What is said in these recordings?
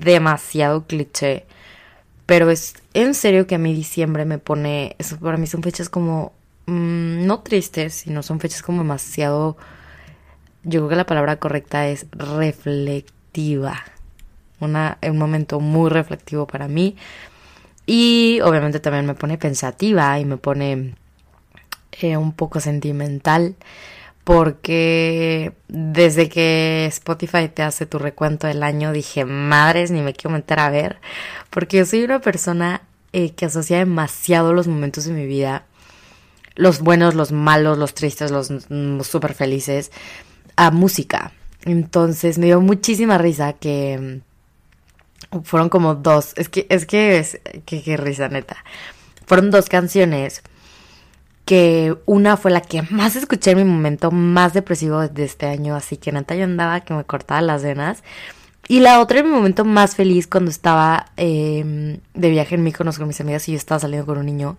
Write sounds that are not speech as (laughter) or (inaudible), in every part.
demasiado cliché, pero es en serio que a mí diciembre me pone, eso para mí son fechas como, mm, no tristes, sino son fechas como demasiado, yo creo que la palabra correcta es reflectiva, una, un momento muy reflectivo para mí. Y obviamente también me pone pensativa y me pone eh, un poco sentimental porque desde que Spotify te hace tu recuento del año dije, madres, ni me quiero meter a ver, porque yo soy una persona eh, que asocia demasiado los momentos de mi vida, los buenos, los malos, los tristes, los mm, súper felices, a música. Entonces me dio muchísima risa que mm, fueron como dos, es que, es que, es, que, que risa neta, fueron dos canciones que una fue la que (laughs) más escuché en mi momento más depresivo de este año, así que neta yo andaba que me cortaba las venas. Y la otra en mi momento más feliz cuando estaba em, de viaje en Míconos con mis amigas y yo estaba saliendo con un niño.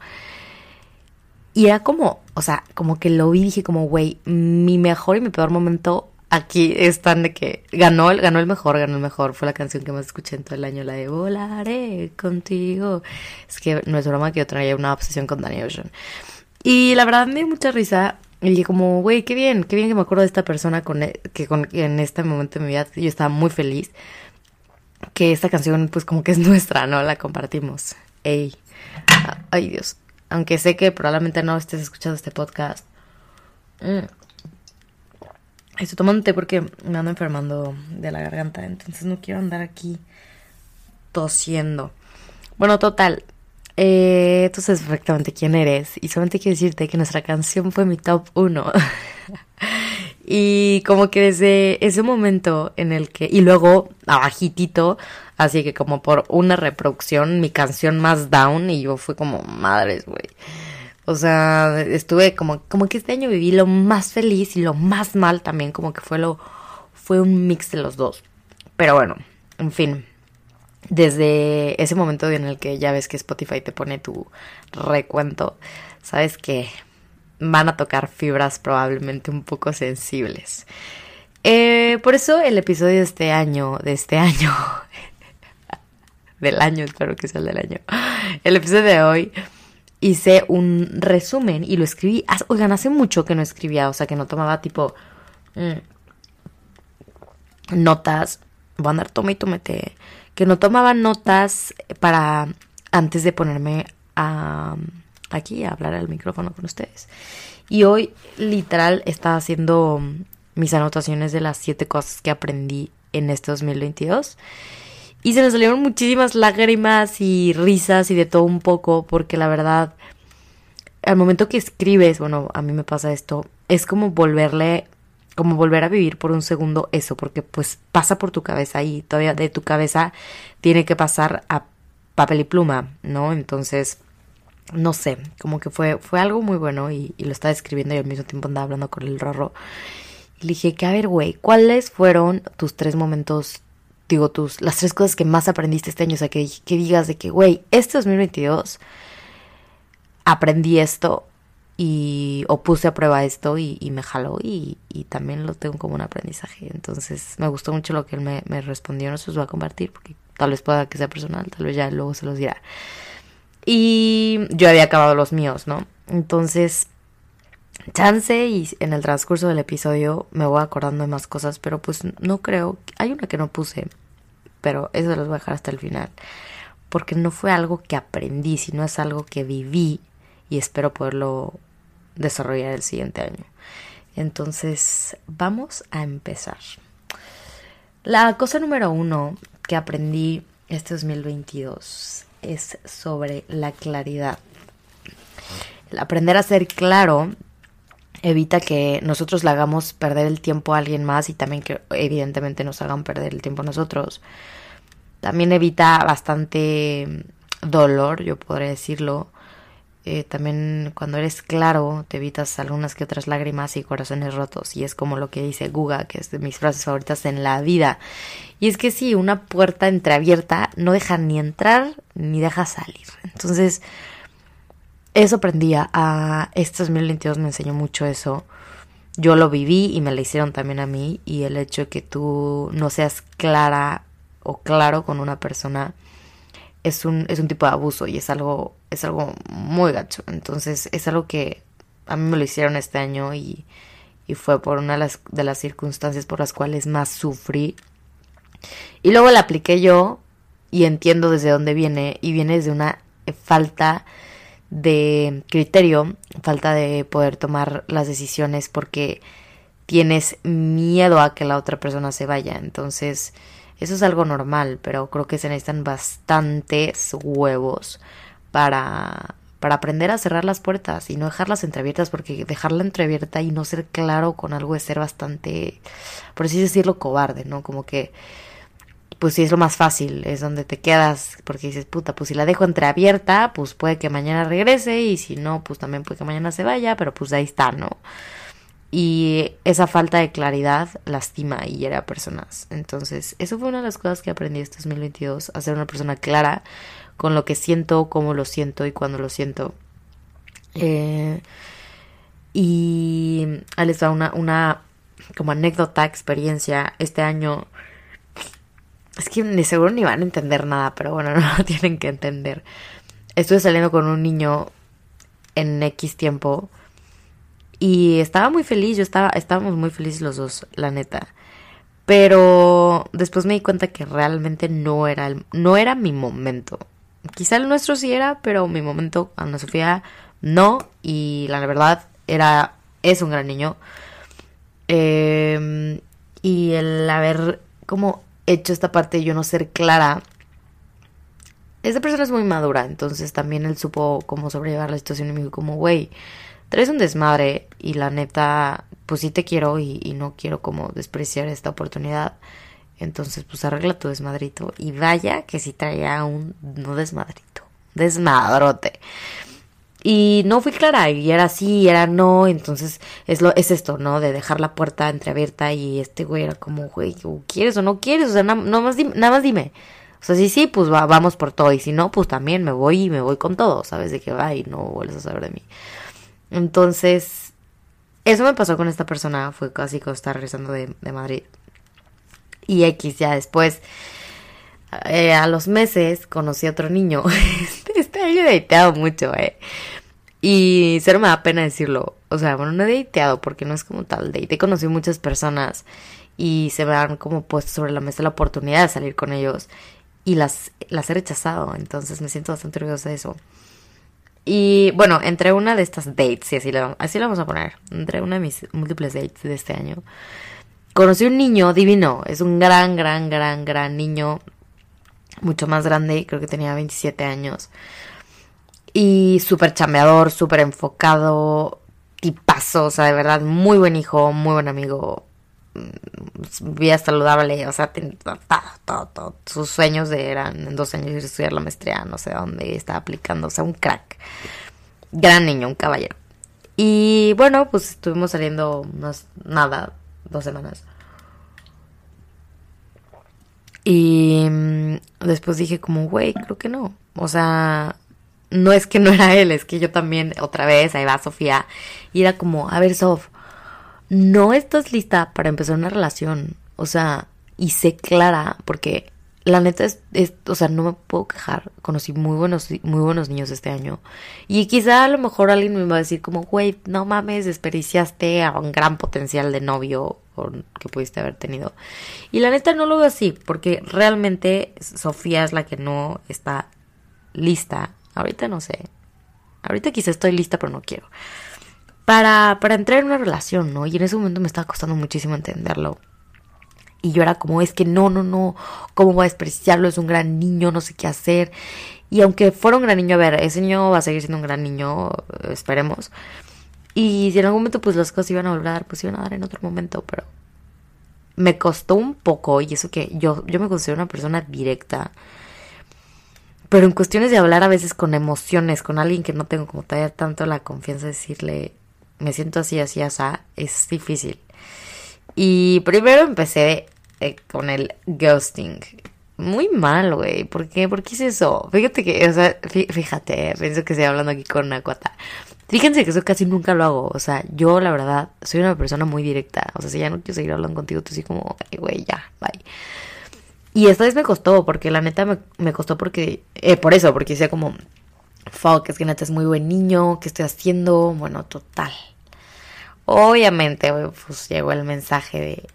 Y era como, o sea, como que lo vi y dije como, güey, mi mejor y mi peor momento aquí están de que ganó, ganó el mejor, ganó el mejor. Fue la canción que más escuché en todo el año, la de Volaré contigo. Es que no es broma que yo traía una obsesión con Danny Ocean. Y la verdad me dio mucha risa. Y como, güey, qué bien, qué bien que me acuerdo de esta persona con, e, que con, en este momento de mi vida yo estaba muy feliz. Que esta canción pues como que es (laughs) nuestra, ¿no? La compartimos. Ey. Ay Dios. Aunque sé que probablemente no estés escuchando este podcast. Mm. Estoy tomando té porque me ando enfermando de la garganta. Entonces no quiero andar aquí tosiendo. Bueno, total. Eh, tú sabes perfectamente quién eres y solamente quiero decirte que nuestra canción fue mi top 1. (laughs) y como que desde ese momento en el que... Y luego abajitito, así que como por una reproducción, mi canción más down y yo fui como, madres, güey. O sea, estuve como, como que este año viví lo más feliz y lo más mal también, como que fue lo... Fue un mix de los dos. Pero bueno, en fin desde ese momento en el que ya ves que Spotify te pone tu recuento, sabes que van a tocar fibras probablemente un poco sensibles. Eh, por eso el episodio de este año, de este año, (laughs) del año, espero que sea el del año, el episodio de hoy hice un resumen y lo escribí, oigan, hace mucho que no escribía, o sea, que no tomaba tipo mm, notas, voy a andar tome y tomete que no tomaba notas para antes de ponerme a, aquí a hablar al micrófono con ustedes. Y hoy literal estaba haciendo mis anotaciones de las siete cosas que aprendí en este 2022. Y se me salieron muchísimas lágrimas y risas y de todo un poco, porque la verdad, al momento que escribes, bueno, a mí me pasa esto, es como volverle como volver a vivir por un segundo eso, porque pues pasa por tu cabeza y todavía de tu cabeza tiene que pasar a papel y pluma, ¿no? Entonces, no sé, como que fue, fue algo muy bueno y, lo estaba escribiendo y al mismo tiempo andaba hablando con el rorro. Y le dije que, a ver, güey, ¿cuáles fueron tus tres momentos, digo, tus, las tres cosas que más aprendiste este año? O sea, que, que digas de que, güey, este 2022 aprendí esto y o puse a prueba esto y, me jaló y, también lo tengo como un aprendizaje. Entonces me gustó mucho lo que él me, respondió, no se los voy a compartir porque tal vez pueda que sea personal, tal vez ya luego se los dirá. Y yo había acabado los míos, ¿no? Entonces, chance y en el transcurso del episodio me voy acordando de más cosas, pero pues no creo, hay una que no puse, pero eso los voy a dejar hasta el final, porque no fue algo que aprendí, sino es algo que viví y espero poderlo desarrollar el siguiente año. Entonces, vamos a empezar. La cosa número uno que aprendí este 2022 es sobre la claridad. El aprender a ser claro evita que nosotros le hagamos perder el tiempo a alguien más y también que evidentemente nos hagan perder el tiempo a nosotros. También evita bastante dolor, yo podría decirlo, eh, también cuando eres claro te evitas algunas que otras lágrimas y corazones rotos. Y es como lo que dice Guga que es de mis frases favoritas en la vida. Y es que sí una puerta entreabierta no deja ni entrar ni deja salir. Entonces eso aprendía a este 2022 me enseñó mucho eso. Yo lo viví y me lo hicieron también a mí. Y el hecho de que tú no seas clara o claro con una persona es un, es un tipo de abuso y es algo, es algo muy gacho. Entonces es algo que a mí me lo hicieron este año y, y fue por una de las, de las circunstancias por las cuales más sufrí. Y luego la apliqué yo y entiendo desde dónde viene y viene desde una falta de criterio, falta de poder tomar las decisiones porque tienes miedo a que la otra persona se vaya. Entonces, eso es algo normal, pero creo que se necesitan bastantes huevos para, para aprender a cerrar las puertas y no dejarlas entreabiertas, porque dejarla entreabierta y no ser claro con algo es ser bastante, por así decirlo, cobarde, ¿no? Como que, pues sí es lo más fácil, es donde te quedas, porque dices, puta, pues si la dejo entreabierta, pues puede que mañana regrese y si no, pues también puede que mañana se vaya, pero pues ahí está, ¿no? Y esa falta de claridad lastima y hiere a personas. Entonces, eso fue una de las cosas que aprendí este 2022, a ser una persona clara con lo que siento, cómo lo siento y cuándo lo siento. Eh, y ahí les da una, una como anécdota, experiencia. Este año, es que de seguro ni van a entender nada, pero bueno, (laughs) no lo tienen que entender. Estuve saliendo con un niño en X tiempo y estaba muy feliz, yo estaba, estábamos muy felices los dos, la neta. Pero después me di cuenta que realmente no era, el, no era mi momento. Quizá el nuestro sí era, pero mi momento, Ana Sofía, no. Y la verdad, era, es un gran niño. Em, y el haber como hecho esta parte de yo no ser clara. Esta persona es muy madura, entonces también él supo cómo sobrellevar la situación y me dijo como, güey, traes un desmadre y la neta, pues sí te quiero y, no quiero como despreciar esta oportunidad. Entonces, pues arregla tu desmadrito. Y vaya que sí traía un no desmadrito, desmadrote. Y no fui clara, y era sí, era no, entonces es lo, es esto, ¿no? De dejar la puerta entreabierta y este güey era como, güey, ¿quieres o no quieres? O sea, nada, más, dime, nada más dime. O sea, sí, sí, pues vamos por todo, y si no, pues también me voy y me voy con todo, ¿sabes? De que va y no vuelves a saber de mí. Entonces, eso me pasó con esta persona, fue casi cuando estaba regresando de, Madrid. Y X, ya después, eh, a los meses, conocí a otro niño. (laughs) este, este año he dateado mucho, eh. Y cero me da pena decirlo. O sea, bueno, no he dateado porque no es como tal date. He conocido muchas personas y se me han como puesto sobre la mesa la oportunidad de salir con ellos y las, las he rechazado. Entonces me siento bastante orgullosa de eso. Y bueno, entre una de estas dates, y así lo, así lo vamos a poner, entre una de mis múltiples dates de este año, conocí un niño divino. Es un gran, gran, gran, gran niño. Mucho más grande, creo que tenía 27 años. Y súper chambeador, súper enfocado, tipazo, o sea, de verdad, muy buen hijo, muy buen amigo, vida saludable, o sea, todo, todo, sus sueños eran en dos años estudiar la maestría, no sé dónde estaba aplicando, o sea, un crack, gran niño, un caballero. Y bueno, pues estuvimos saliendo unas, nada, dos semanas. Y mm, después dije como, güey, creo que no. O sea, no es que no era él, es que yo también, otra vez, ahí va Sofía. Y era como, a ver, Sof, no estás lista para empezar una relación. O sea, y sé clara, porque la neta es, o sea, no me puedo quejar. Conocí muy buenos, muy buenos niños este año. Y quizá a lo mejor alguien me va a decir como, güey, no mames, desperdiciaste a un gran potencial de novio que pudiste haber tenido. Y la neta no lo veo así, porque realmente Sofía es la que no está lista. Ahorita no sé. Ahorita quizá estoy lista, pero no quiero para, para entrar en una relación, ¿no? Y en ese momento me estaba costando muchísimo entenderlo. Y yo era como, es que no, no, no, ¿cómo voy a despreciarlo? Es un gran niño, no sé qué hacer. Y aunque fuera un gran niño, a ver, ese niño va a seguir siendo un gran niño, esperemos. Y si en algún momento pues las cosas iban a volver a dar, pues iban a dar en otro momento, pero me costó un poco, y eso que yo, yo me considero una persona directa. Pero en cuestiones de hablar a veces con emociones, con alguien que no tengo como todavía tanto la confianza de decirle, me siento así, así, así, es difícil. Y primero empecé eh, con el ghosting. Muy mal, güey. ¿Por qué? ¿Por qué es eso? Fíjate que, o sea, fíjate, pienso que estoy hablando aquí con una cuata. Fíjense que eso casi nunca lo hago. O sea, yo la verdad soy una persona muy directa. O sea, si ya no quiero seguir hablando contigo, tú sí como, güey, ya, bye. Y esta vez me costó, porque la neta me, costó porque, eh, por eso, porque decía como, fuck, es que neta es muy buen niño, ¿qué estoy haciendo? Bueno, total. Obviamente, pues llegó el mensaje de,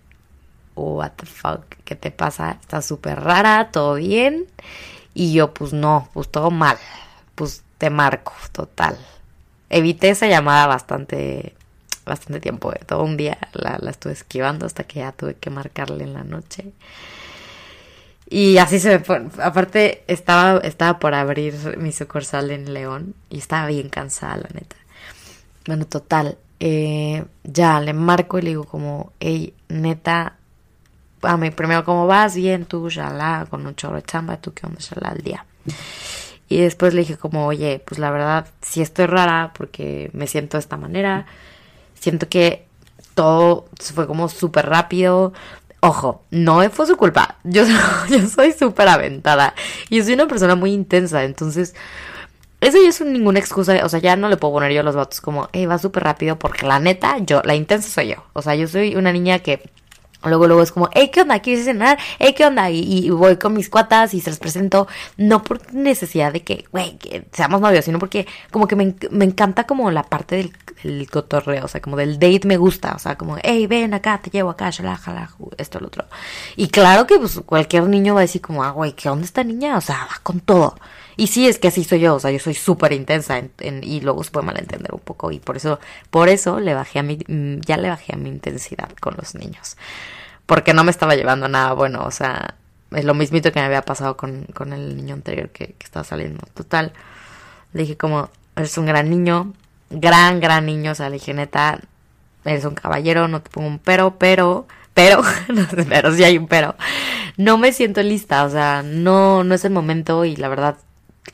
what the fuck, ¿qué te pasa? Está súper rara, todo bien. Y yo, pues no, pues todo mal. Pues te marco, total. Evité esa llamada bastante, bastante tiempo. Todo un día la, la estuve esquivando hasta que ya tuve que marcarle en la noche. Y así se me fue. Aparte, estaba, estaba por abrir mi sucursal en León y estaba bien cansada, la neta. Bueno, total. Eh, ya le marco y le digo como, hey, neta, a mí primero, ¿cómo vas? Bien, tú, la con un chorro de chamba, tú, ¿qué onda, shala, al día? Y después le dije como, oye, pues la verdad, sí estoy rara porque me siento de esta manera. Siento que todo fue como súper rápido. Ojo, no fue su culpa. Yo, (laughs) yo soy súper aventada. Y soy una persona muy intensa. Entonces, eso ya es ninguna excusa. O sea, ya no le puedo poner yo los vatos como, hey, va súper rápido. Porque la neta, yo, la intensa soy yo. O sea, yo soy una niña que Luego, luego es como, hey, ¿qué onda? ¿Quieres cenar? Hey, ¿qué onda? Y, voy con mis cuatas y se los presento. No por necesidad de que, güey, que seamos novios, sino porque como que me, me encanta como la parte del, del, cotorreo, o sea, como del date me gusta. O sea, como, hey, ven acá, te llevo acá, shalá, jala, esto, lo otro. Y claro que pues cualquier niño va a decir como, ah, güey, ¿qué onda esta niña? O sea, va con todo. Y sí, es que así soy yo, o sea, yo soy súper intensa en, y luego se puede malentender un poco y por eso, por eso le bajé a mi, mm, ya le bajé a mi intensidad con los niños porque no me estaba llevando nada bueno, o sea, es lo mismito que me había pasado con, con el niño anterior que, estaba saliendo. Total, le dije como, eres un gran niño, gran, gran niño, o sea, le dije neta, eres un caballero, no te pongo un pero, pero, pero, (laughs) no pero sí hay un pero, no me siento lista, o sea, no, no es el momento y la verdad,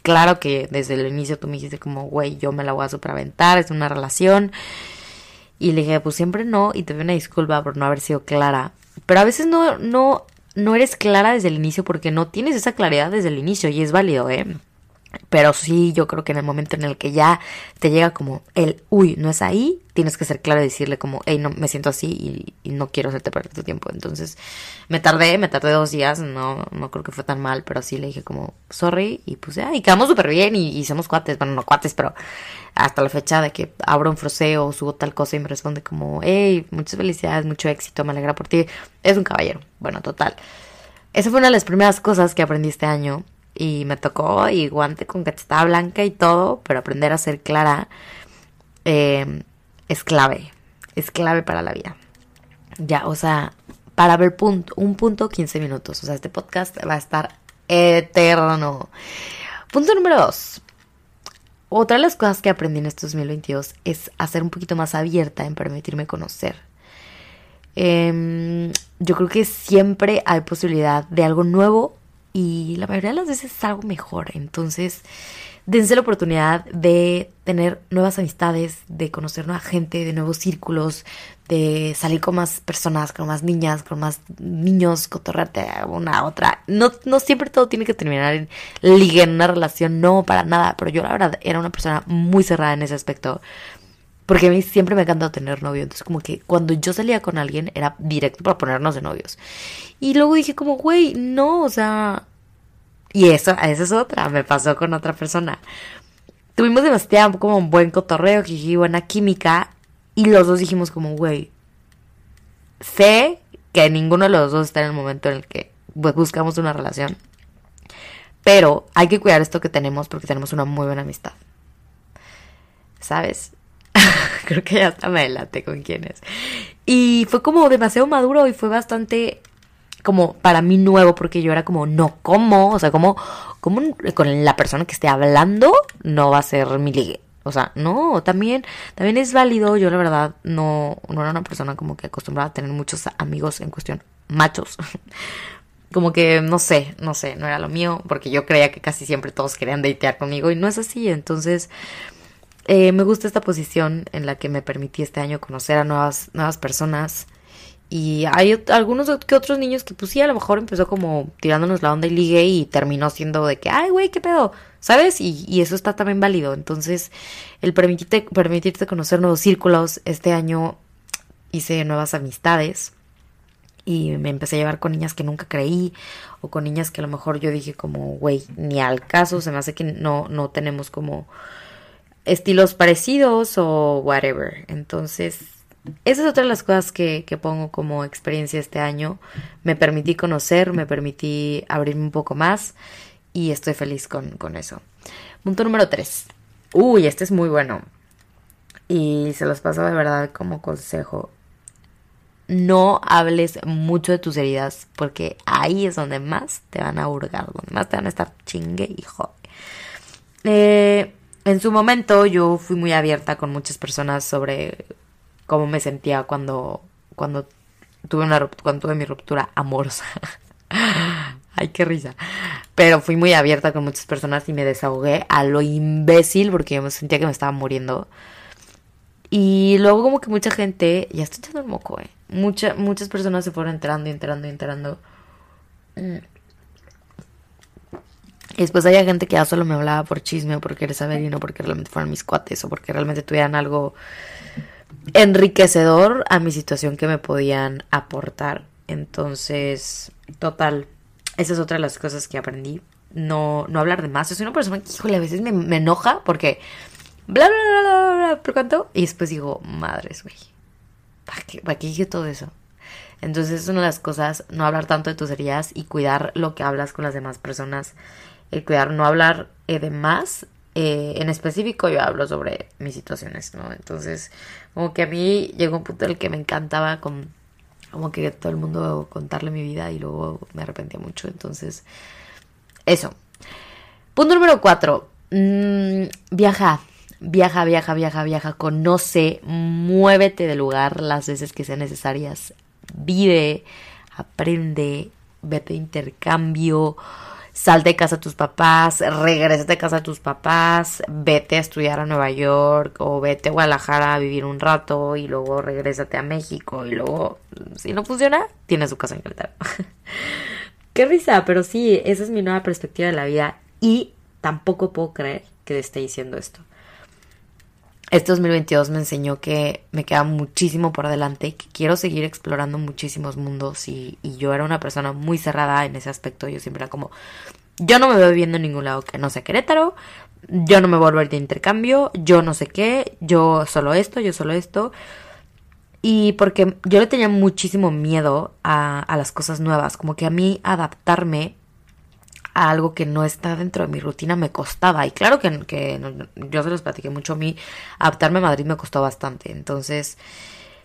claro que desde el inicio tú me dijiste como, güey, yo me la voy a superaventar, es una relación. Y le dije, pues siempre no, y te doy una disculpa por no haber sido clara. Pero a veces no, no, no eres clara desde el inicio porque no tienes esa claridad desde el inicio y es válido, ¿eh? Pero sí, yo creo que en el momento en el que ya te llega como el, uy, no es ahí, tienes que ser claro y decirle como, hey, no, me siento así y, no quiero hacerte perder tu tiempo. Entonces, me tardé, me tardé dos días, no, no creo que fue tan mal, pero sí le dije como, sorry, y pues ya, y quedamos súper bien y, y cuates, bueno, no cuates, pero hasta la fecha de que abro un froseo o subo tal cosa y me responde como, hey, muchas felicidades, mucho éxito, me alegra por ti. Es un caballero. Bueno, total. Esa fue una de las primeras cosas que aprendí este año y me tocó y guante con cachetada blanca y todo, pero aprender a ser clara eh, es clave, es clave para la vida. Ya, o sea, para ver punto, un punto 15 minutos, o sea, este podcast va a estar eterno. Punto número dos. Otra de las cosas que aprendí en este 2022 es a ser un poquito más abierta en permitirme conocer. Em, yo creo que siempre hay posibilidad de algo nuevo y la mayoría de las veces es algo mejor. Entonces, dense la oportunidad de tener nuevas amistades, de conocer nueva gente, de nuevos círculos, de salir con más personas, con más niñas, con más niños, cotorrarte una a otra. No, no siempre todo tiene que terminar en ligue, en una relación, no, para nada. Pero yo la verdad era una persona muy cerrada en ese aspecto. Porque a mí siempre me ha encantado tener novio. Entonces, como que cuando yo salía con alguien era directo para ponernos de novios. Y luego dije, como, güey, no, o sea. Y eso, esa es otra. Me pasó con otra persona. Tuvimos demasiado como un buen cotorreo, jiji, buena química. Y los dos dijimos, como, güey. Sé que ninguno de los dos está en el momento en el que pues, buscamos una relación. Pero hay que cuidar esto que tenemos porque tenemos una muy buena amistad. ¿Sabes? (laughs) Creo que ya hasta me delate con quién es. Y fue como demasiado maduro y fue bastante como para mí nuevo porque yo era como, no, ¿cómo? O sea, como, como con la persona que esté hablando no va a ser mi ligue. O sea, no, también, también es válido. Yo la verdad no, no era una persona como que acostumbrada a tener muchos amigos en cuestión machos. (laughs) como que no sé, no sé, no era lo mío, porque yo creía que casi siempre todos querían datear conmigo y no es así. Entonces, eh, me gusta esta posición en la que me permití este año conocer a nuevas, nuevas personas. Y hay algunos que otros niños que pues sí, a lo mejor empezó como tirándonos la onda y ligue y terminó siendo de que, ay, güey, qué pedo, ¿sabes? Y, y, eso está también válido. Entonces, el permitirte, permitirte conocer nuevos círculos, este año hice nuevas amistades y me empecé a llevar con niñas que nunca creí o con niñas que a lo mejor yo dije como, güey, ni al caso, se me hace que no, no tenemos como estilos parecidos o whatever. Entonces, esa es otra de las cosas que, que pongo como experiencia este año. Me permití conocer, me permití abrirme un poco más y estoy feliz con, con eso. Punto número 3. Uy, este es muy bueno. Y se los paso de verdad como consejo no hables mucho de tus heridas porque ahí es donde más te van a hurgar, donde más te van a estar chingue y. Eh, en su momento yo fui muy abierta con muchas personas sobre cómo me sentía cuando, cuando, tuve, una, cuando tuve mi ruptura amorosa. (laughs) Ay, qué risa. Pero fui muy abierta con muchas personas y me desahogué a lo imbécil porque yo me sentía que me estaba muriendo. Y luego como que mucha gente, ya estoy echando el moco, eh. muchas personas se fueron enterando y enterando y enterando. Y después había gente que ya solo me hablaba por chisme o por querer saber y no porque realmente fueran mis cuates o porque realmente tuvieran algo enriquecedor a mi situación que me podían aportar. Entonces, total, esa es otra de las cosas que aprendí. No, no hablar de más. Soy una persona que, híjole, a veces me, enoja porque bla, bla, bla, bla, bla, ¿por cuánto? Y después digo, madres, güey, ¿para qué, ¿para qué dije todo eso? Entonces es una de las cosas, no hablar tanto de tus heridas y cuidar lo que hablas con las demás personas. El cuidar, no hablar eh, de más. Eh, en específico yo hablo sobre mis situaciones, ¿no? Entonces, como que a mí llegó un punto en el que me encantaba con, como que todo el mundo contarle mi vida y luego me arrepentía mucho. Entonces, eso. Punto número cuatro. Mm, viaja. Viaja, viaja, viaja, viaja, conoce, muévete del lugar las veces que sean necesarias. Vive, aprende, vete de intercambio, sal de casa a tus papás, regresa de casa a tus papás, vete a estudiar a Nueva York o vete a Guadalajara a vivir un rato y luego regrésate a México y luego, si no funciona, tienes tu casa en Querétaro. (laughs) Qué risa, pero sí, esa es mi nueva perspectiva de la vida y tampoco puedo creer que esté diciendo esto. Este 2022 me enseñó que me queda muchísimo por delante, que quiero seguir explorando muchísimos mundos y, yo era una persona muy cerrada en ese aspecto. Yo siempre era como, yo no me veo viviendo en ningún lado que no sea Querétaro, yo no me vuelvo a ir de intercambio, yo no sé qué, yo solo esto, yo solo esto. Y porque yo le tenía muchísimo miedo a las cosas nuevas, como que a mí adaptarme a algo que no está dentro de mi rutina me costaba. Y claro que, yo se los platiqué mucho a mí, adaptarme a Madrid me costó bastante. Entonces,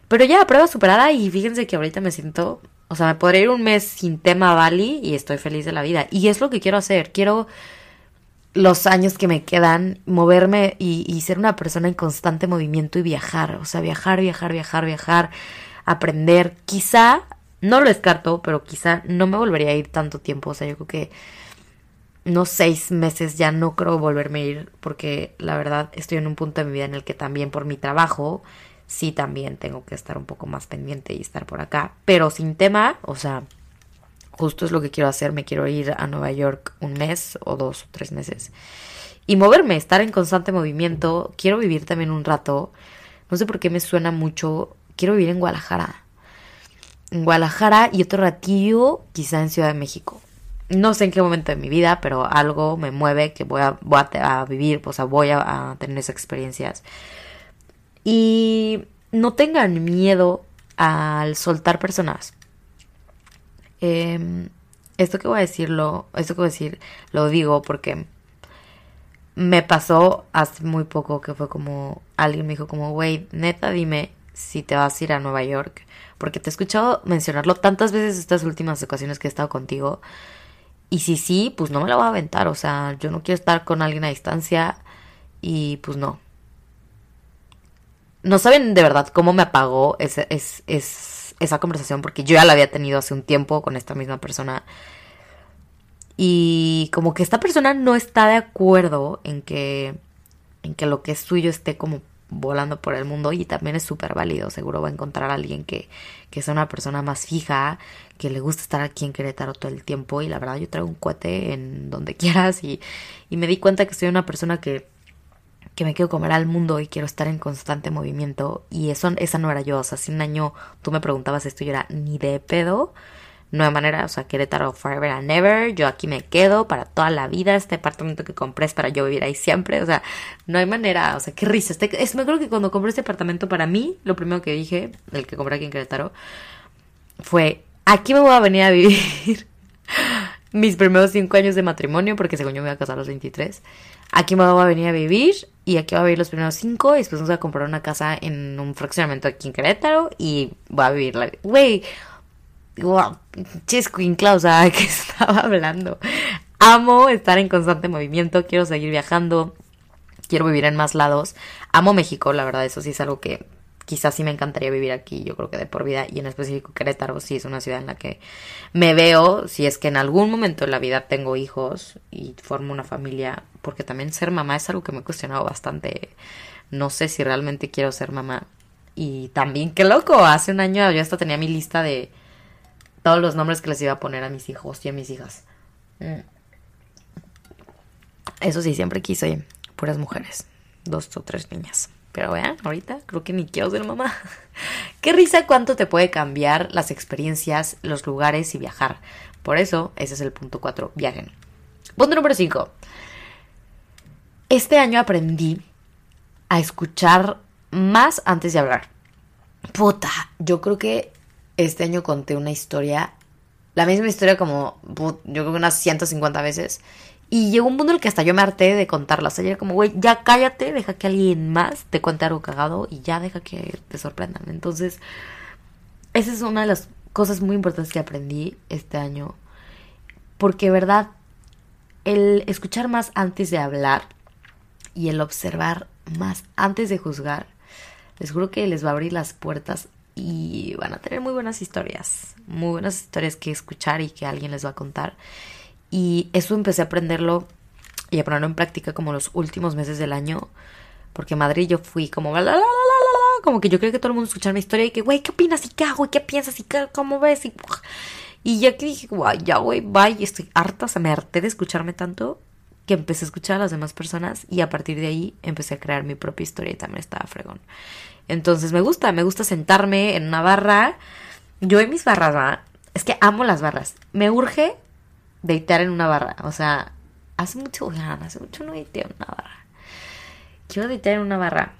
pero ya, prueba superada y fíjense que ahorita me siento, o sea, me podría ir un mes sin tema Bali y estoy feliz de la vida. Y es lo que quiero hacer, quiero los años que me quedan, moverme y, y ser una persona en constante movimiento y viajar, o sea, viajar, viajar, viajar, viajar, aprender. Quizá, no lo descarto, pero quizá no me volvería a ir tanto tiempo, o sea, yo creo que no seis meses ya no creo volverme a ir porque la verdad estoy en un punto de mi vida en el que también por mi trabajo sí también tengo que estar un poco más pendiente y estar por acá, pero sin tema, o sea, justo es lo que quiero hacer, me quiero ir a Nueva York un mes o dos o tres meses y moverme, estar en constante movimiento, quiero vivir también un rato, no sé por qué me suena mucho, quiero vivir en Guadalajara, en Guadalajara y otro ratillo quizá en Ciudad de México no sé en qué momento de mi vida, pero algo me mueve que voy a, voy a, vivir, o sea, voy a, tener esas experiencias. Y no tengan miedo al soltar personas. Em, esto que voy a decirlo, esto que voy a decir, lo digo porque me pasó hace muy poco que fue como alguien me dijo como, güey, neta, dime si te vas a ir a Nueva York, porque te he escuchado mencionarlo tantas veces estas últimas ocasiones que he estado contigo y si sí, pues no me la voy a aventar. O sea, yo no quiero estar con alguien a distancia y pues no. No saben de verdad cómo me apagó esa conversación porque yo ya la había tenido hace un tiempo con esta misma persona. Y como que esta persona no está de acuerdo en que, en que lo que es suyo esté como volando por el mundo y también es súper válido. Seguro va a encontrar a alguien que, que sea una persona más fija, que le gusta estar aquí en Querétaro todo el tiempo y la verdad yo traigo un cohete en donde (laughs) quieras y, y me di cuenta que soy una persona que que me quiero comer al mundo y quiero estar en constante movimiento. Y eso, esa no era yo. O sea, hace un año tú me preguntabas esto y yo era ni de pedo. No hay manera, o sea, Querétaro forever and ever. Yo aquí me quedo para toda la vida. Este departamento que compré es para yo vivir ahí siempre. O sea, no hay manera. O sea, qué risa. Este, es, me acuerdo que cuando compré este departamento para mí, lo primero que dije, el que compré aquí en Querétaro, fue, aquí me voy a venir a vivir (laughs) mis primeros cinco años de matrimonio, porque según yo me voy a casar a los 23. Aquí me voy a venir a vivir y aquí voy a vivir los primeros cinco y después vamos a comprar una casa en un fraccionamiento aquí en Querétaro y voy a vivir la... Güey, wow, chescuincla, o sea, ¿qué (laughs) estaba hablando? Amo estar en constante movimiento, quiero seguir viajando, quiero vivir en más lados. Amo México, la verdad, eso sí es algo que quizás sí me encantaría vivir aquí, yo creo que de por vida, y en específico Querétaro sí es una ciudad en la que me veo, si es que en algún momento de la vida tengo hijos y formo una familia, porque también ser mamá es algo que me he cuestionado bastante, no sé si realmente quiero ser mamá. Y también, qué loco, hace un año yo hasta tenía mi lista de todos los nombres que les iba a poner a mis hijos y a mis hijas. Mm. Eso sí, siempre quise puras mujeres, dos o tres niñas. Pero vean, ahorita creo que ni quiero ser mamá. (laughs) Qué risa cuánto te puede cambiar las experiencias, los lugares y viajar. Por eso, ese es el punto 4, viajen. Punto número 5. Este año aprendí a escuchar más antes de hablar. Puta, yo creo que este año conté una historia, la misma historia como yo creo que unas 150 veces y llegó un punto en el que hasta yo me harté de contarla. O sea, era como, güey, ya cállate, deja que alguien más te cuente algo cagado y ya deja que te sorprendan. Entonces, esa es una de las cosas muy importantes que aprendí este año. Porque, verdad, el escuchar más antes de hablar y el observar más antes de juzgar, les juro que les va a abrir las puertas y van a tener muy buenas historias. Muy buenas historias que escuchar y que alguien les va a contar. Y eso empecé a aprenderlo y a ponerlo en práctica como los últimos meses del año. Porque en Madrid yo fui como la, la, la, como que yo creo que todo el mundo escuchara mi historia y que, güey, ¿qué opinas? ¿Y qué hago? ¿Y qué piensas? ¿Y qué, cómo ves? Y, y ya que dije, guay, ya, güey, bye, estoy harta, o sea, me harté de escucharme tanto que empecé a escuchar a las demás personas y a partir de ahí empecé a crear mi propia historia y también estaba fregón. Entonces me gusta, me gusta sentarme en una barra. Yo en mis barras, ¿va? Es que amo las barras. Me urge deitear en una barra. O sea, hace mucho, hace mucho no deiteo en una barra. Quiero deitear en una barra.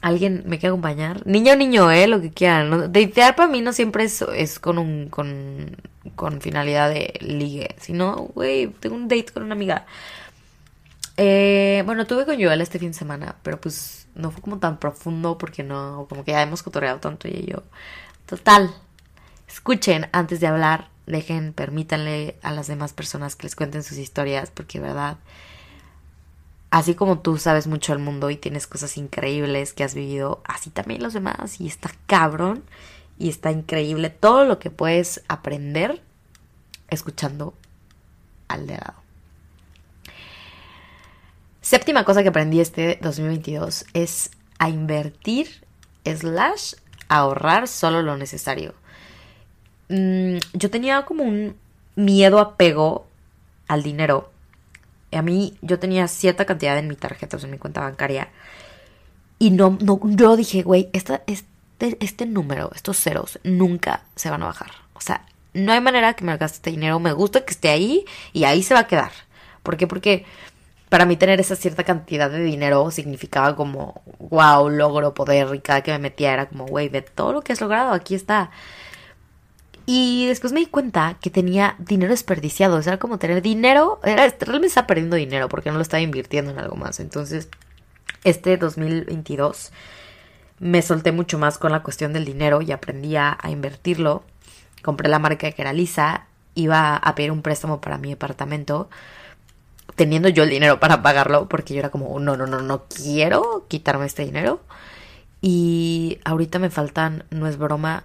¿Alguien me quiere acompañar? Niño, niño, eh, lo que quieran. ¿no? Deitear para mí no siempre es, es con un, con, con finalidad de ligue. Sino, güey, tengo un date con una amiga. Eh, bueno, tuve con Joel este fin de semana, pero pues no fue como tan profundo porque no, como que ya hemos cotorreado tanto y yo. Total, escuchen antes de hablar dejen, permítanle a las demás personas que les cuenten sus historias, porque verdad, así como tú sabes mucho del mundo y tienes cosas increíbles que has vivido, así también los demás, y está cabrón, y está increíble todo lo que puedes aprender escuchando al de lado. Séptima cosa que aprendí este 2022 es a invertir slash ahorrar solo lo necesario. Mm, yo tenía como un miedo apego al dinero. A mí yo tenía cierta cantidad en mi tarjeta, o sea, en mi cuenta bancaria. Y no, no, yo dije, güey, este, este número, estos ceros, nunca se van a bajar. O sea, no hay manera que me gaste este dinero. Me gusta que esté ahí y ahí se va a quedar. ¿Por qué? Porque para mí tener esa cierta cantidad de dinero significaba como, wow, logro poder. Y cada que me metía era como, güey, de todo lo que has logrado, aquí está. Y después me di cuenta que tenía dinero desperdiciado. Era como tener dinero. Era, realmente estaba perdiendo dinero porque no lo estaba invirtiendo en algo más. Entonces, este 2022 me solté mucho más con la cuestión del dinero y aprendí a, invertirlo. Compré la marca que era Lisa. Iba a pedir un préstamo para mi departamento. Teniendo yo el dinero para pagarlo. Porque yo era como, no, no, no, no quiero quitarme este dinero. Y ahorita me faltan, no es broma,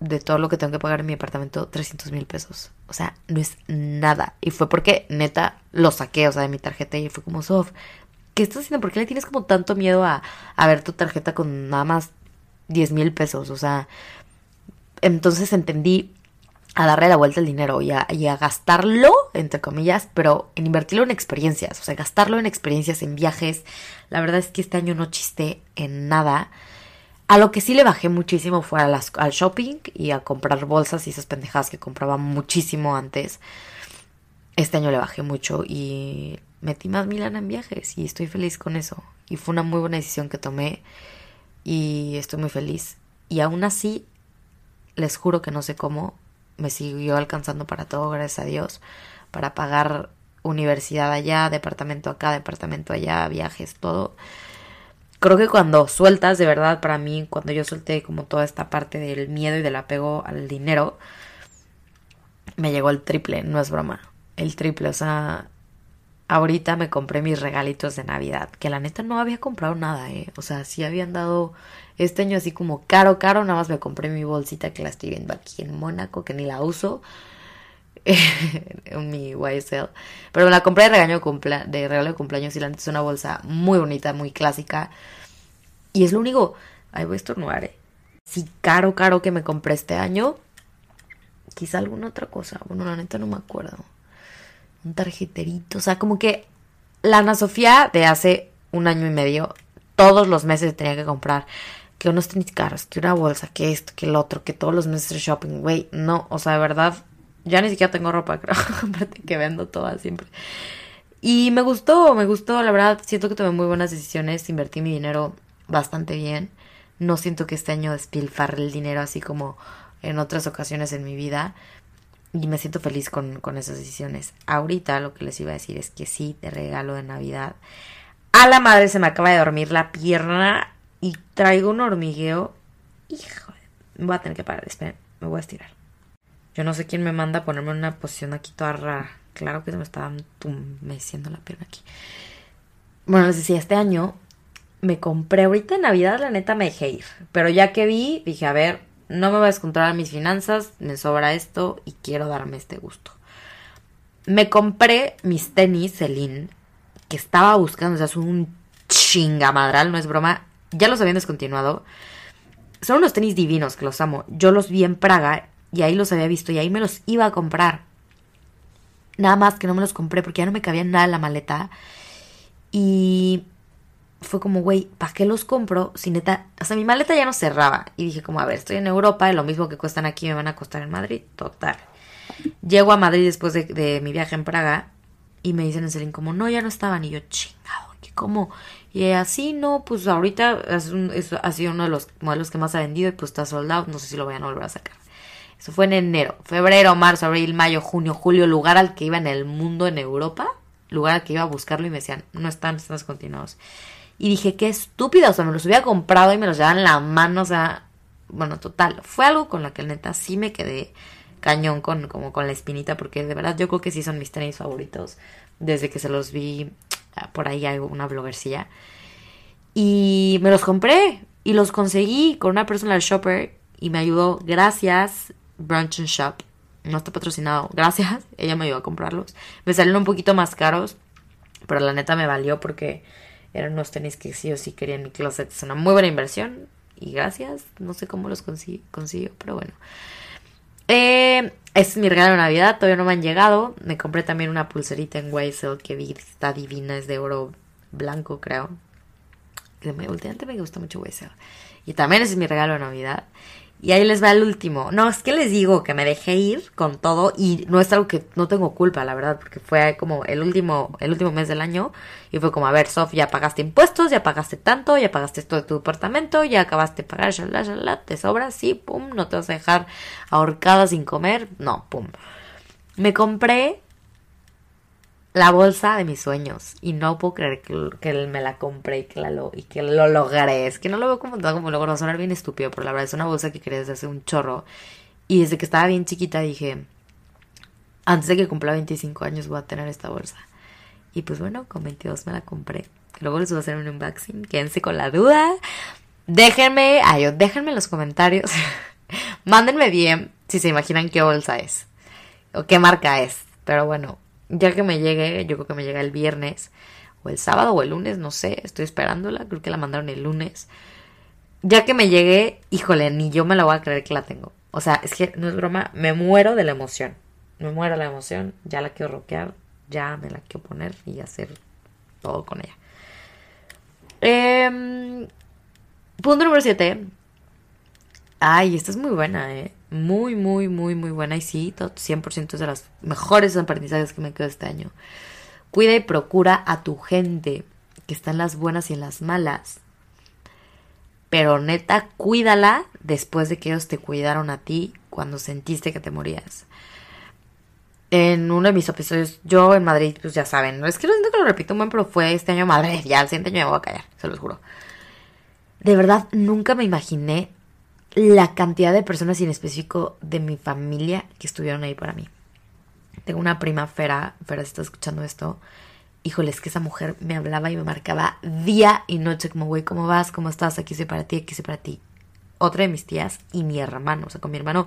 de todo lo que tengo que pagar en mi apartamento 300 mil pesos. O sea, no es nada. Y fue porque neta lo saqué, o sea, de mi tarjeta y fue como, Sof, ¿qué estás haciendo? ¿Por qué le tienes como tanto miedo a, a ver tu tarjeta con nada más 10 mil pesos? O sea, entonces entendí a darle la vuelta al dinero y a, gastarlo, entre comillas, pero en invertirlo en experiencias, o sea, gastarlo en experiencias, en viajes. La verdad es que este año no chisté en nada. A lo que sí le bajé muchísimo fue al shopping y a comprar bolsas y esas pendejadas que compraba muchísimo antes. Este año le bajé mucho y metí más Milán en viajes y estoy feliz con eso. Y fue una muy buena decisión que tomé y estoy muy feliz. Y aún así, les juro que no sé cómo, me siguió alcanzando para todo, gracias a Dios, para pagar universidad allá, departamento acá, departamento allá, viajes, todo. Creo que cuando sueltas, de verdad, para mí, cuando yo solté como toda esta parte del miedo y del apego al dinero, me llegó el triple, no es broma, el triple, o sea, ahorita me compré mis regalitos de Navidad, que la neta no había comprado nada, eh, o sea, sí habían dado este año así como caro, caro, nada más me compré mi bolsita que la estoy viendo aquí en Mónaco, que ni la uso. (laughs) mi YSL. Pero me la compré de, regaño de regalo de cumpleaños y la es una bolsa muy bonita, muy clásica. Y es lo único. Ay, voy a estornudar, eh. Sí, caro, caro que me compré este año. Quizá alguna otra cosa. Bueno, la neta no me acuerdo. Un tarjeterito. O sea, como que la Ana Sofía de hace un año y medio, todos los meses tenía que comprar que unos tenis caros, que una bolsa, que esto, que el otro, que todos los meses de shopping, güey, no, o sea, de verdad, ya ni siquiera tengo ropa, (laughs) creo, que vendo toda siempre. Y me gustó, me gustó, la verdad, siento que tomé muy buenas decisiones, invertí mi dinero bastante bien, no siento que este año despilfarre el dinero así como en otras ocasiones en mi vida, y me siento feliz con, con esas decisiones. Ahorita lo que les iba a decir es que sí, te regalo de Navidad. A la madre se me acaba de dormir la pierna y traigo un hormigueo. Hijo, voy a tener que parar, esperen, me voy a estirar. Yo no sé quién me manda a ponerme en una posición aquí toda rara. Claro que se me está meciendo la pierna aquí. Bueno, les decía, este año me compré ahorita en Navidad, la neta me dejé ir. Pero ya que vi, dije, a ver, no me voy a descontrolar mis finanzas, me sobra esto y quiero darme este gusto. Me compré mis tenis Celine, que estaba buscando, o sea, es un chingamadral, no es broma, ya los habían descontinuado. Son unos tenis divinos que los amo. Yo los vi en Praga y ahí los había visto y ahí me los iba a comprar. Nada más que no me los compré porque ya no me cabía nada en la maleta. Y fue como, güey, ¿para qué los compro? Si neta, o sea, mi maleta ya no cerraba. Y dije como, a ver, estoy en Europa, y lo mismo que cuestan aquí me van a costar en Madrid. Total. Llego a Madrid después de, mi viaje en Praga y me dicen en Selin como, no, ya no estaban. Y yo, chingado, ¿qué como? Y así, no, pues ahorita ha sido uno de los modelos que más ha vendido y pues está soldado. No sé si lo vayan a volver a sacar. Eso fue en enero, febrero, marzo, abril, mayo, junio, julio, lugar al que iba en el mundo, en Europa, lugar al que iba a buscarlo y me decían, no están, están descontinuados. Y dije, qué estúpido, o sea, me los hubiera comprado y me los llevaban en la mano, o sea, bueno, total, fue algo con lo que neta sí me quedé cañón con, como con la espinita, porque de verdad yo creo que sí son mis tenis favoritos desde que se los vi por ahí hay una bloggercilla. Y me los compré y los conseguí con una personal shopper y me ayudó. Gracias, Brunch and Shop. No está patrocinado. (laughs) Gracias. Ella me ayudó a comprarlos. Me salieron un poquito más caros, pero la neta me valió porque eran unos tenis que sí o sí quería en mi closet. Es una muy buena inversión y gracias. No sé cómo los consiguió, pero bueno. Eh, este es mi regalo de Navidad, todavía no me han llegado. Me compré también una pulserita en YSL que vi, está divina, es de oro blanco, creo. Últimamente me gusta mucho YSL. Y también ese es mi regalo de Navidad. Y ahí les va el último. No, es que les digo que me dejé ir con todo y no es algo que no tengo culpa, la verdad, porque fue como el último, el último mes del año y fue como, a ver, Sof, ya pagaste impuestos, ya pagaste tanto, ya pagaste esto de tu departamento, ya acabaste de pagar, shalala, shalala, te sobra, sí, pum, no te vas a dejar ahorcada sin comer, no, pum. Me compré la bolsa de mis sueños y no puedo creer que, me la compré y que, la lo, y que lo logré. Es que no lo veo como, como logro sonar bien estúpido, pero la verdad es una bolsa que quería desde hace un chorro. Y desde que estaba bien chiquita dije, antes de que cumpla 25 años voy a tener esta bolsa. Y pues bueno, con 22 me la compré. Luego les voy a hacer un unboxing. Quédense con la duda. Déjenme, ay, déjenme en los comentarios. (laughs) Mándenme bien si se imaginan qué bolsa es. O qué marca es. Pero bueno, ya que me llegue, yo creo que me llega el viernes o el sábado o el lunes, no sé, estoy esperándola, creo que la mandaron el lunes. Ya que me llegue, híjole, ni yo me la voy a creer que la tengo. O sea, es que no es broma, me muero de la emoción. Me muero de la emoción, ya la quiero rockear, ya me la quiero poner y hacer todo con ella. Em, punto número 7. Ay, esta es muy buena, ¿eh? Muy, muy, muy, muy buena. Y sí, 100% es de las mejores aprendizajes que me quedo este año. Cuida y procura a tu gente, que está en las buenas y en las malas. Pero neta, cuídala después de que ellos te cuidaron a ti cuando sentiste que te morías. En uno de mis episodios, yo en Madrid, pues ya saben, no es que lo siento que lo repito muy, pero fue este año Madrid, (laughs) ya el siguiente año me voy a callar, se los juro. De verdad, nunca me imaginé la cantidad de personas, y en específico de mi familia, que estuvieron ahí para mí. Tengo una prima, Fera, Fera, si está escuchando esto, híjole, es que esa mujer me hablaba y me marcaba día y noche, como, güey, ¿cómo vas? ¿Cómo estás? Aquí soy para ti, aquí soy para ti. Otra de mis tías y mi hermano, o sea, con mi hermano,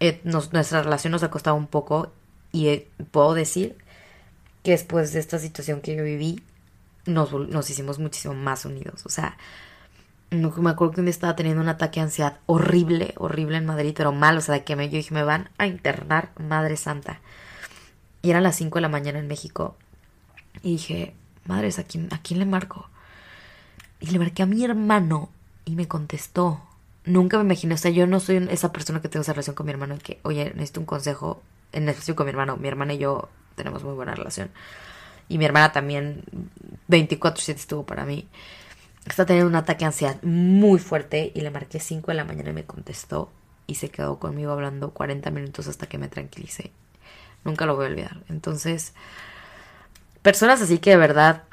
eh, nuestra relación nos ha costado un poco y eh, puedo decir que después de esta situación que yo viví, nos, nos hicimos muchísimo más unidos. O sea, me acuerdo que un día estaba teniendo un ataque de ansiedad horrible, horrible en Madrid, pero mal, o sea, de que me, yo dije, me van a internar, Madre Santa. Y eran las 5 de la mañana en México y dije, madres, ¿a quién, ¿a quién le marco? Y le marqué a mi hermano y me contestó. Nunca me imaginé, o sea, yo no soy esa persona que tengo esa relación con mi hermano y que, oye, necesito un consejo. En especial con mi hermano. Mi hermana y yo tenemos muy buena relación. Y mi hermana también 24-7 estuvo para mí. Está teniendo un ataque de ansiedad muy fuerte y le marqué 5 de la mañana y me contestó y se quedó conmigo hablando 40 minutos hasta que me tranquilicé. Nunca lo voy a olvidar. Entonces, personas así que de verdad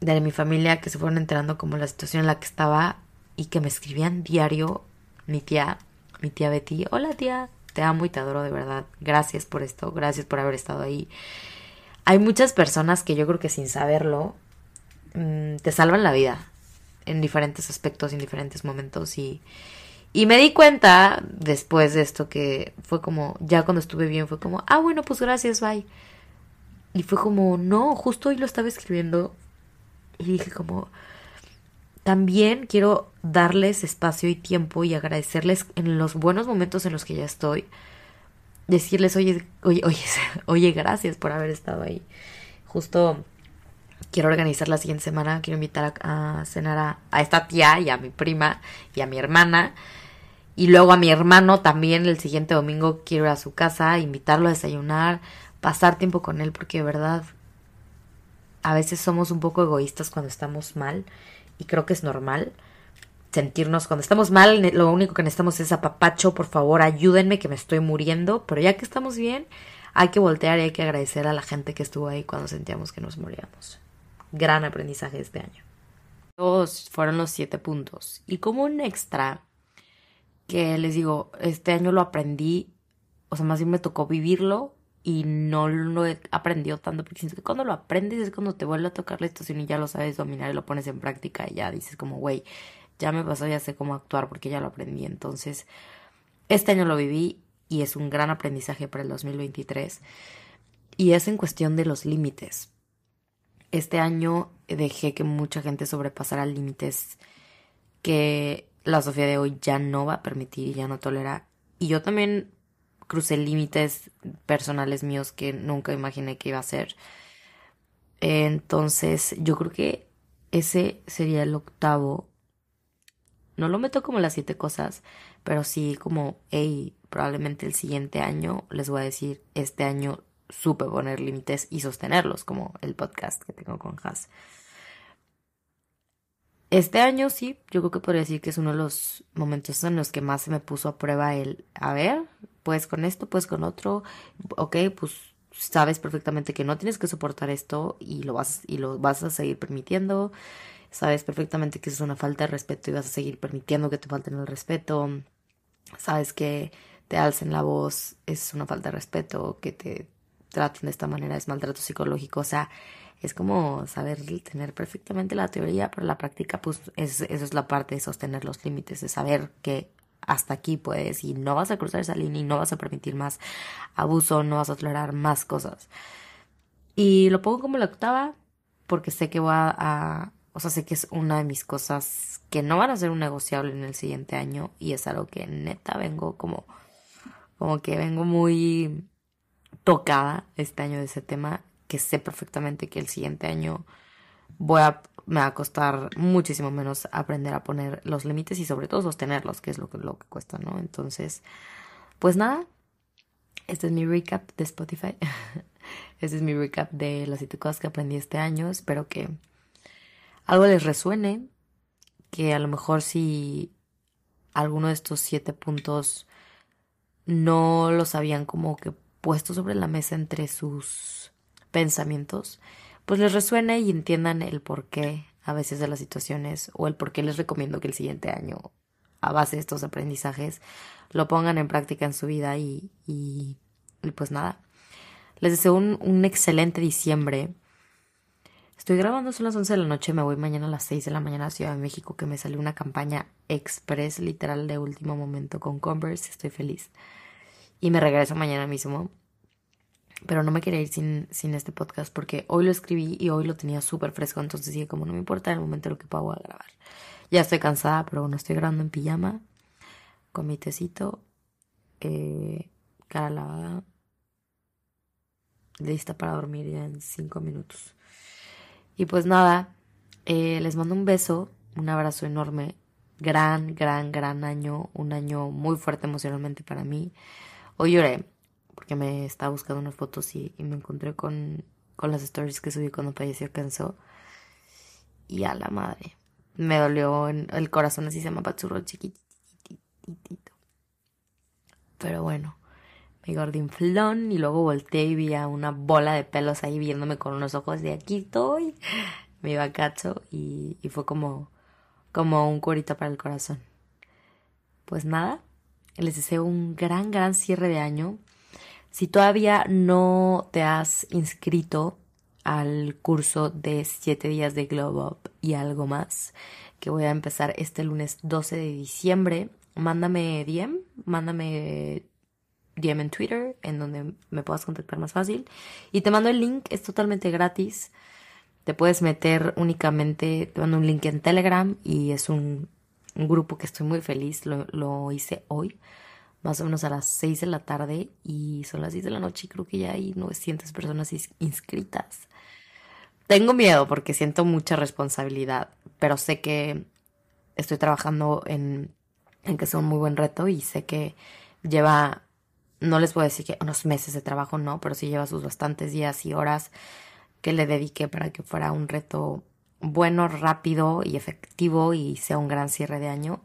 de mi familia que se fueron enterando como la situación en la que estaba y que me escribían diario mi tía, mi tía Betty, hola tía, te amo y te adoro de verdad, gracias por esto, gracias por haber estado ahí. Hay muchas personas que yo creo que sin saberlo mm, te salvan la vida en diferentes aspectos, en diferentes momentos y, y me di cuenta después de esto que fue como, ya cuando estuve bien fue como, ah bueno, pues gracias, bye. Y fue como, no, justo hoy lo estaba escribiendo y dije como, también quiero darles espacio y tiempo y agradecerles en los buenos momentos en los que ya estoy. Decirles, oye, oye, oye, (laughs) oye, gracias por haber estado ahí. Justo quiero organizar la siguiente semana, quiero invitar a, cenar a, esta tía y a mi prima y a mi hermana. Y luego a mi hermano también el siguiente domingo quiero ir a su casa, invitarlo a desayunar, pasar tiempo con él porque de verdad a veces somos un poco egoístas cuando estamos mal y creo que es normal sentirnos cuando estamos mal, lo único que necesitamos es apapacho, por favor, ayúdenme que me estoy muriendo, pero ya que estamos bien, hay que voltear y hay que agradecer a la gente que estuvo ahí cuando sentíamos que nos moríamos. Gran aprendizaje este año. Todos fueron los siete puntos. Y como un extra, que les digo, este año lo aprendí, o sea, más bien me tocó vivirlo y no lo he aprendido tanto porque siento que cuando lo aprendes es cuando te vuelve a tocar la situación y ya lo sabes dominar y lo pones en práctica y ya dices como, güey, ya me pasó, ya sé cómo actuar porque ya lo aprendí. Entonces, este año lo viví y es un gran aprendizaje para el 2023 y es en cuestión de los límites. Este año dejé que mucha gente sobrepasara límites que la Sofía de hoy ya no va a permitir y ya no tolera. Y yo también crucé límites personales míos que nunca imaginé que iba a ser. Entonces, yo creo que ese sería el octavo. No lo meto como las siete cosas, pero sí como, hey, probablemente el siguiente año les voy a decir, este año supe poner límites y sostenerlos, como el podcast que tengo con Has. Este año sí, yo creo que podría decir que es uno de los momentos en los que más se me puso a prueba el, a ver, pues con esto, pues con otro, ok, pues sabes perfectamente que no tienes que soportar esto y lo vas, y lo vas a seguir permitiendo, sabes perfectamente que es una falta de respeto y vas a seguir permitiendo que te falten el respeto, sabes que te alcen la voz es una falta de respeto, que te traten de esta manera es maltrato psicológico, o sea, es como saber tener perfectamente la teoría, pero la práctica, pues es, eso es la parte de sostener los límites, de saber que hasta aquí puedes y no vas a cruzar esa línea y no vas a permitir más abuso, no vas a tolerar más cosas. Y lo pongo como la octava porque sé que voy a, o sea, sé que es una de mis cosas que no van a ser un negociable en el siguiente año y es algo que neta vengo como, como que vengo muy tocada este año de ese tema, que sé perfectamente que el siguiente año voy a, me va a costar muchísimo menos aprender a poner los límites y sobre todo sostenerlos, que es lo que, lo que cuesta, ¿no? Entonces, pues nada, este es mi recap de Spotify. (laughs) este es mi recap de las siete cosas que aprendí este año. Espero que algo les resuene, que a lo mejor si alguno de estos siete puntos no los habían como que puesto sobre la mesa entre sus pensamientos, pues les resuene y entiendan el porqué a veces de las situaciones o el por qué les recomiendo que el siguiente año, a base de estos aprendizajes, lo pongan en práctica en su vida y, y, pues nada. Les deseo un, un excelente diciembre Estoy grabando, son las 11 de la noche, me voy mañana a las 6 de la mañana a Ciudad de México, que me salió una campaña express, literal, de último momento con Converse, estoy feliz. Y me regreso mañana mismo. Pero no me quería ir sin, sin este podcast porque hoy lo escribí y hoy lo tenía súper fresco, entonces dije, como no me importa en el momento lo que puedo grabar. Ya estoy cansada, pero bueno, estoy grabando en pijama, con mi tecito, eh, cara lavada, lista para dormir ya en 5 minutos. Y pues nada, eh, les mando un beso, un abrazo enorme. Gran, gran, gran año. Un año muy fuerte emocionalmente para mí. Hoy lloré porque me estaba buscando unas fotos y, me encontré con, con las stories que subí cuando falleció Kenzo. Y a la madre. Me dolió en el corazón, así se llama Patsurro chiquitito. Pero bueno, mi gordinflón y luego volteé y vi a una bola de pelos ahí viéndome con unos ojos de aquí estoy. Me iba cacho y, y fue como, como un curito para el corazón. Pues nada, les deseo un gran, gran cierre de año. Si todavía no te has inscrito al curso de 7 días de Glow Up y algo más, que voy a empezar este lunes 12 de diciembre, mándame DM, mándame DM en Twitter, en donde me puedas contactar más fácil. Y te mando el link, es totalmente gratis. Te puedes meter únicamente, te mando un link en Telegram y es un, grupo que estoy muy feliz, lo, lo, hice hoy, más o menos a las 6 de la tarde y son las 6 de la noche y creo que ya hay 900 personas inscritas. Tengo miedo porque siento mucha responsabilidad, pero sé que estoy trabajando en, en que sea un muy buen reto y sé que lleva no les puedo decir que unos meses de trabajo no, pero sí lleva sus bastantes días y horas que le dediqué para que fuera un reto bueno, rápido y efectivo y sea un gran cierre de año.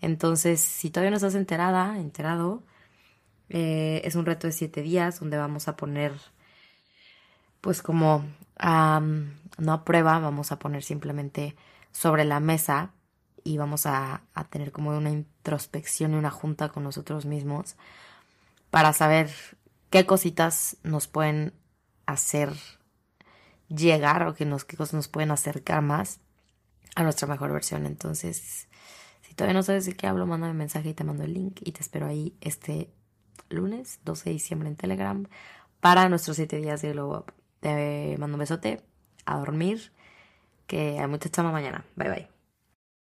Entonces, si todavía no estás enterada, enterado, eh, es un reto de siete días donde vamos a poner, pues como, no a prueba, vamos a poner simplemente sobre la mesa y vamos a, a tener como una introspección y una junta con nosotros mismos para saber qué cositas nos pueden hacer llegar o que nos, nos pueden acercar más a nuestra mejor versión. Entonces, si todavía no sabes de qué hablo, mándame un mensaje y te mando el link y te espero ahí este lunes 12 de diciembre en Telegram para nuestros 7 días de Glow Up. Te mando un besote, a dormir, que hay mucha chama mañana. Bye bye.